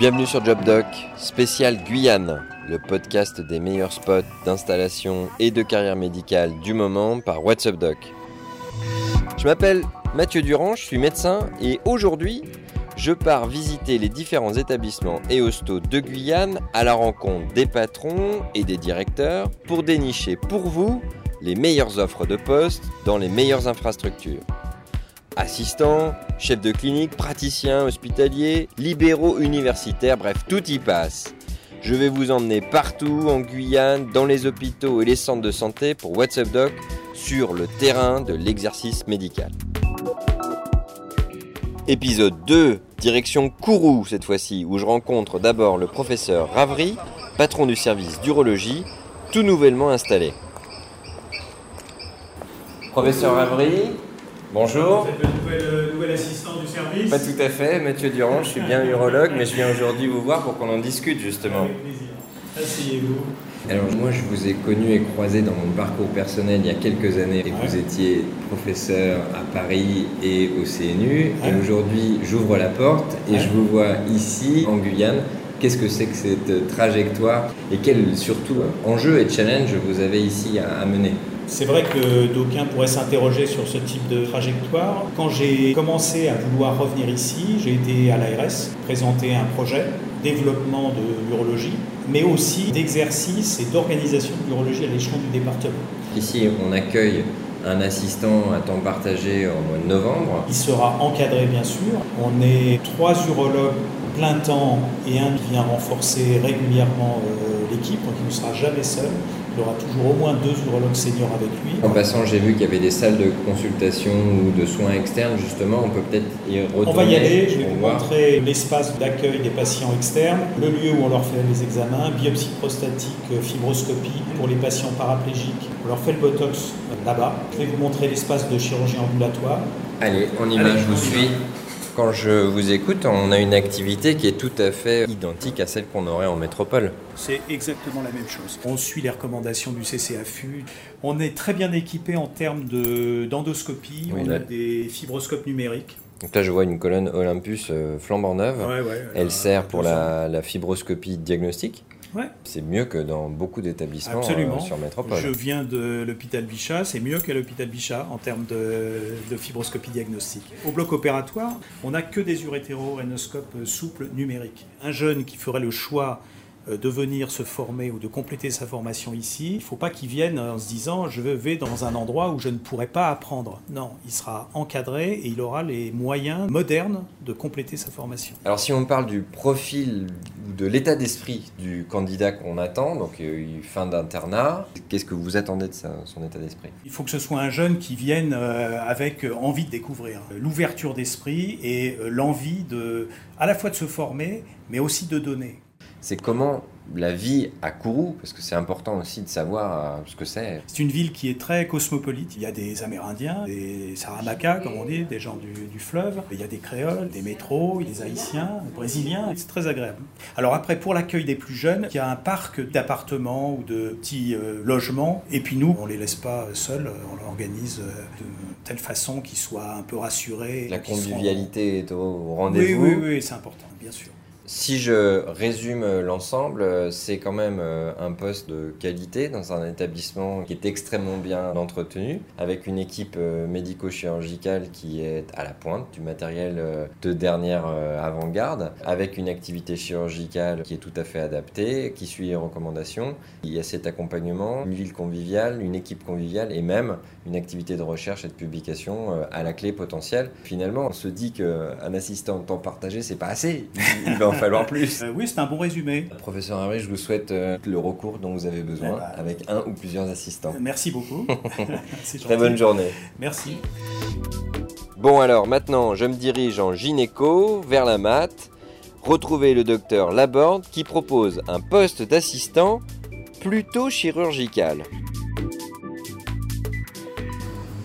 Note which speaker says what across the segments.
Speaker 1: Bienvenue sur JobDoc, spécial Guyane, le podcast des meilleurs spots d'installation et de carrière médicale du moment par WhatsApp Doc. Je m'appelle Mathieu Durand, je suis médecin et aujourd'hui, je pars visiter les différents établissements et hostos de Guyane à la rencontre des patrons et des directeurs pour dénicher pour vous les meilleures offres de poste dans les meilleures infrastructures. Assistants, chefs de clinique, praticiens hospitaliers, libéraux universitaires, bref, tout y passe. Je vais vous emmener partout en Guyane, dans les hôpitaux et les centres de santé pour WhatsApp Doc sur le terrain de l'exercice médical. Épisode 2, direction Kourou cette fois-ci, où je rencontre d'abord le professeur Ravry, patron du service d'urologie, tout nouvellement installé. Professeur Ravry, bonjour.
Speaker 2: Vous êtes le nouvel, euh, nouvel assistant du service
Speaker 1: Pas tout à fait, Mathieu Durand, je suis bien urologue, mais je viens aujourd'hui vous voir pour qu'on en discute justement.
Speaker 2: Avec plaisir. Asseyez-vous.
Speaker 1: Alors moi je vous ai connu et croisé dans mon parcours personnel il y a quelques années et vous étiez professeur à Paris et au CNU et aujourd'hui j'ouvre la porte et
Speaker 2: Ouais.
Speaker 1: je vous vois ici en Guyane. Qu'est-ce que c'est que cette trajectoire et quel surtout enjeu et challenge vous avez ici à, à mener?
Speaker 2: C'est vrai que d'aucuns pourraient s'interroger sur ce type de trajectoire. Quand j'ai commencé à vouloir revenir ici, j'ai été à l'ARS présenter un projet développement de l'urologie, mais aussi d'exercice et d'organisation de l'urologie à l'échelon du département.
Speaker 1: Ici on accueille un assistant à temps partagé en mois de novembre.
Speaker 2: Il sera encadré bien sûr. On est trois urologues plein temps et un qui vient renforcer régulièrement euh, l'équipe, donc il ne sera jamais seul. Il aura toujours au moins deux urologues seniors avec lui.
Speaker 1: En passant, j'ai vu qu'il y avait des salles de consultation ou de soins externes, justement. On peut peut-être y retourner.
Speaker 2: On va y aller, je vais vous
Speaker 1: voir.
Speaker 2: montrer l'espace d'accueil des patients externes, le lieu où on leur fait les examens, biopsie prostatique, euh, fibroscopie pour les patients paraplégiques. On leur fait le botox là-bas. Je vais vous montrer l'espace de chirurgie ambulatoire.
Speaker 1: Allez, on y va, je vous
Speaker 2: y
Speaker 1: suis. Quand je vous écoute, on a une activité qui est tout à fait identique à celle qu'on aurait en métropole.
Speaker 2: C'est exactement la même chose. On suit les recommandations du CCAFU. On est très bien équipé en termes de- d'endoscopie.
Speaker 1: Oui,
Speaker 2: on
Speaker 1: là-
Speaker 2: a des fibroscopes numériques.
Speaker 1: Donc là, je vois une colonne Olympus euh, flambant neuve.
Speaker 2: Ouais, ouais,
Speaker 1: Elle
Speaker 2: euh,
Speaker 1: sert pour
Speaker 2: 200.
Speaker 1: la, la fibroscopie diagnostique.
Speaker 2: Ouais.
Speaker 1: C'est mieux que dans beaucoup d'établissements euh, sur métropole.
Speaker 2: Je viens de l'hôpital Bichat, c'est mieux qu'à l'hôpital Bichat en termes de, de fibroscopie diagnostique. Au bloc opératoire, on n'a que des urétéro-rhénoscopes euh, souples numériques. Un jeune qui ferait le choix de venir se former ou de compléter sa formation ici, il ne faut pas qu'il vienne en se disant je vais dans un endroit où je ne pourrai pas apprendre. Non, il sera encadré et il aura les moyens modernes de compléter sa formation.
Speaker 1: Alors si on parle du profil ou de l'état d'esprit du candidat qu'on attend, donc euh, fin d'internat, qu'est-ce que vous attendez de son état d'esprit?
Speaker 2: Il faut que ce soit un jeune qui vienne euh, avec euh, envie de découvrir, euh, l'ouverture d'esprit et euh, l'envie de, à la fois de se former, mais aussi de donner.
Speaker 1: C'est comment la vie à Kourou, parce que c'est important aussi de savoir euh, ce que c'est.
Speaker 2: C'est une ville qui est très cosmopolite. Il y a des Amérindiens, des Saramacas, comme on dit, des gens du, du fleuve. Il y a des Créoles, des métros, des Haïtiens, des Brésiliens. C'est très agréable. Alors après, pour l'accueil des plus jeunes, il y a un parc d'appartements ou de petits euh, logements. Et puis nous, on les laisse pas seuls. On l'organise euh, de telle façon qu'ils soient un peu rassurés.
Speaker 1: La
Speaker 2: seront-
Speaker 1: convivialité est au
Speaker 2: Oui,
Speaker 1: rendez-vous.
Speaker 2: oui, oui, c'est important, bien sûr.
Speaker 1: Si je résume euh, l'ensemble, euh, c'est quand même euh, un poste de qualité dans un établissement qui est extrêmement bien entretenu, avec une équipe médico-chirurgicale qui est à la pointe du matériel de dernière avant-garde, avec une activité chirurgicale qui est tout à fait adaptée, qui suit les recommandations. Il y a cet accompagnement, une ville conviviale, une équipe conviviale et même une activité de recherche et de publication à la clé potentielle. Finalement, on se dit qu'un assistant de temps partagé, c'est pas assez. En falloir plus.
Speaker 2: Euh, oui, c'est un bon résumé.
Speaker 1: Professeur Harry, je vous souhaite euh, le recours dont vous avez besoin
Speaker 2: Eh ben.
Speaker 1: avec un ou plusieurs assistants.
Speaker 2: Merci beaucoup. C'est
Speaker 1: Très bonne journée.
Speaker 2: Merci.
Speaker 1: Bon alors maintenant, je me dirige en gynéco vers la mat, retrouver le docteur Laborde qui propose un poste d'assistant plutôt chirurgical.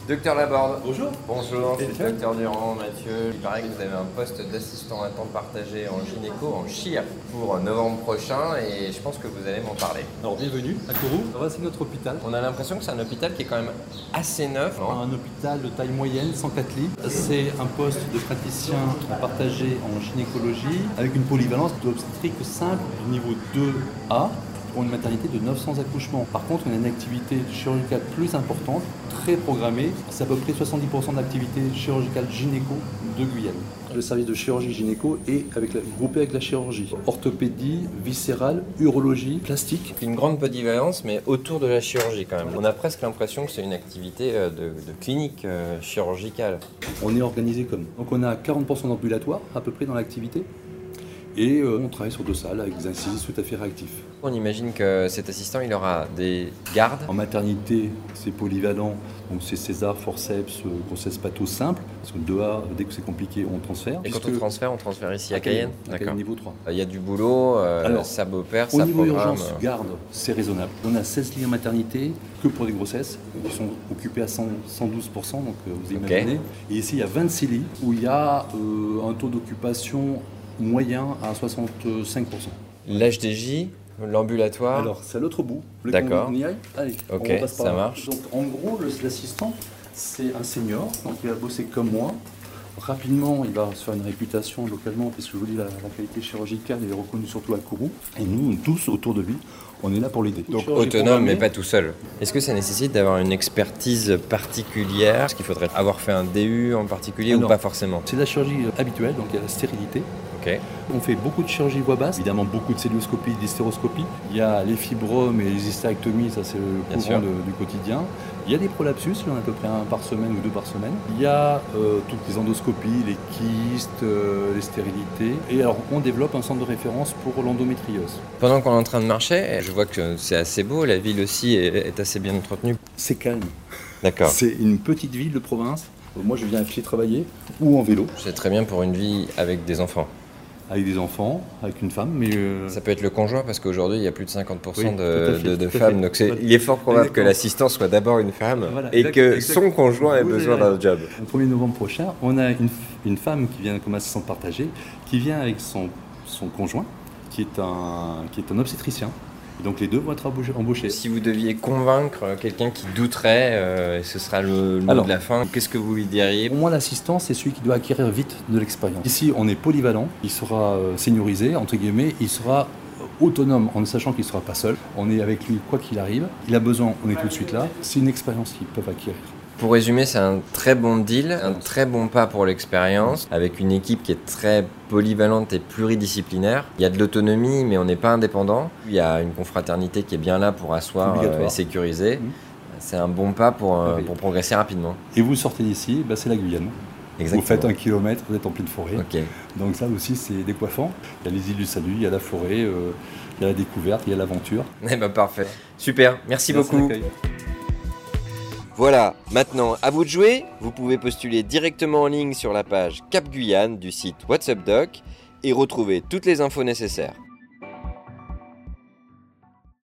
Speaker 1: Docteur Laborde.
Speaker 3: Bonjour.
Speaker 1: Bonjour, c'est le docteur Durand, Mathieu. Il paraît que vous avez un poste d'assistant à temps partagé en gynéco, en chir, pour novembre prochain et je pense que vous allez m'en parler.
Speaker 3: Alors bienvenue à Kourou. Voici notre hôpital.
Speaker 1: On a l'impression que c'est un hôpital qui est quand même assez neuf. non?
Speaker 3: Un hôpital de taille moyenne, 104 lits. C'est un poste de praticien partagé en gynécologie avec une polyvalence d'obstétrique simple du niveau 2A pour une maternité de 900 accouchements. Par contre, on a une activité chirurgicale plus importante, très programmée. C'est à peu près 70% d'activité chirurgicale gynéco de Guyane. Le service de chirurgie gynéco est avec la- groupé avec la chirurgie. Orthopédie, viscérale, urologie, plastique.
Speaker 1: Une grande polyvalence, mais autour de la chirurgie quand même. On a presque l'impression que c'est une activité euh, de, de clinique euh, chirurgicale.
Speaker 3: On est organisé comme. Donc on a 40% d'ambulatoire à peu près dans l'activité. Et euh, on travaille sur deux salles avec des incisions tout à fait réactifs.
Speaker 1: On imagine que cet assistant, il aura des gardes.
Speaker 3: En maternité, c'est polyvalent, donc c'est césar, forceps, euh, grossesse pathos simple. Parce que 2A, dès que c'est compliqué, on transfère.
Speaker 1: Et quand on transfère, on transfère ici à Cayenne
Speaker 3: à Cayenne niveau 3.
Speaker 1: Il y a du boulot, euh,
Speaker 3: Alors,
Speaker 1: ça
Speaker 3: Au
Speaker 1: ça
Speaker 3: niveau
Speaker 1: programme.
Speaker 3: urgence, garde, c'est raisonnable. On a 16 lits en maternité que pour des grossesses, qui sont occupés à 100 112%, donc euh, vous imaginez. Et ici, il y a 26 lits où il y a euh, un taux d'occupation moyen à 65%.
Speaker 1: L'HDJ, l'ambulatoire.
Speaker 3: Alors, c'est à l'autre bout.
Speaker 1: D'accord.
Speaker 3: qu'on y aille? Allez,
Speaker 1: Ok,
Speaker 3: on passe par
Speaker 1: ça
Speaker 3: là.
Speaker 1: marche.
Speaker 3: Donc, en gros, l'assistant, c'est un senior, donc il va bosser comme moi. Rapidement, il va se faire une réputation localement, puisque je vous dis, la, la qualité chirurgicale, elle est reconnue surtout à Kourou. Et nous, tous autour de lui, on est là pour l'aider.
Speaker 1: Donc autonome mais pas tout seul. Est-ce que ça nécessite d'avoir une expertise particulière? Est-ce qu'il faudrait avoir fait un DU en particulier ou pas forcément?
Speaker 3: C'est de la chirurgie habituelle, donc il y a la stérilité. On fait beaucoup de chirurgie voix basse, évidemment beaucoup de célioscopie, d'hystéroscopie. Il y a les fibromes et les hystérectomies, ça c'est le
Speaker 1: Bien
Speaker 3: courant de- du quotidien. Il y a des prolapsus, il y en a à peu près un par semaine ou deux par semaine. Il y a euh, toutes les endoscopies, les kystes, euh, les stérilités. Et alors on développe un centre de référence pour l'endométriose.
Speaker 1: Pendant qu'on est en train de marcher, je vois que c'est assez beau, la ville aussi est, est assez bien entretenue.
Speaker 3: C'est calme.
Speaker 1: D'accord.
Speaker 3: C'est une petite ville de province. Euh, Moi je viens à pied travailler ou en vélo,
Speaker 1: C'est très bien pour une vie avec des enfants.
Speaker 3: Avec des enfants, avec une femme, mais euh,
Speaker 1: Ça peut être le conjoint parce qu'aujourd'hui il y a plus de 50%
Speaker 3: Oui,
Speaker 1: de,
Speaker 3: fait,
Speaker 1: femmes. Donc il est fort probable que l'assistant soit d'abord une femme
Speaker 3: Voilà,
Speaker 1: et
Speaker 3: exact-
Speaker 1: que
Speaker 3: exact-
Speaker 1: son conjoint ait
Speaker 3: Vous
Speaker 1: besoin d'un job.
Speaker 3: Le 1er novembre prochain, on a une, une femme qui vient comme assistante partagée, qui vient avec son, son conjoint, qui est, un, qui est un obstétricien. Et donc les deux vont être embauchés-.
Speaker 1: Si vous deviez convaincre quelqu'un qui douterait, euh, et ce sera le mot de la fin, qu'est-ce que vous lui diriez
Speaker 3: Pour moi, l'assistant, c'est celui qui doit acquérir vite de l'expérience. Ici, on est polyvalent, il sera euh, seniorisé, entre guillemets, il sera autonome en sachant qu'il ne sera pas seul. On est avec lui quoi qu'il arrive. Il a besoin, on est tout de suite là. C'est une expérience qu'ils peuvent acquérir.
Speaker 1: Pour résumer, c'est un très bon deal, un très bon pas pour l'expérience, avec une équipe qui est très polyvalente et pluridisciplinaire. Il y a de l'autonomie, mais on n'est pas indépendant. Il y a une confraternité qui est bien là pour asseoir euh, et sécuriser.
Speaker 3: Mhm.
Speaker 1: C'est un bon pas pour, euh,
Speaker 3: Oui.
Speaker 1: pour progresser rapidement.
Speaker 3: Et vous sortez d'ici, bah, c'est la Guyane. Vous faites un kilomètre, vous êtes en pleine forêt. Donc ça aussi, c'est décoiffant. Il y a les îles du Salut, il y a la forêt, euh, il y a la découverte, il y a l'aventure.
Speaker 1: Eh ben parfait. Super. Merci,
Speaker 3: Merci
Speaker 1: beaucoup. Voilà, maintenant à vous de jouer. Vous pouvez postuler directement en ligne sur la page Cap Guyane du site WhatsApp Doc et retrouver toutes les infos nécessaires.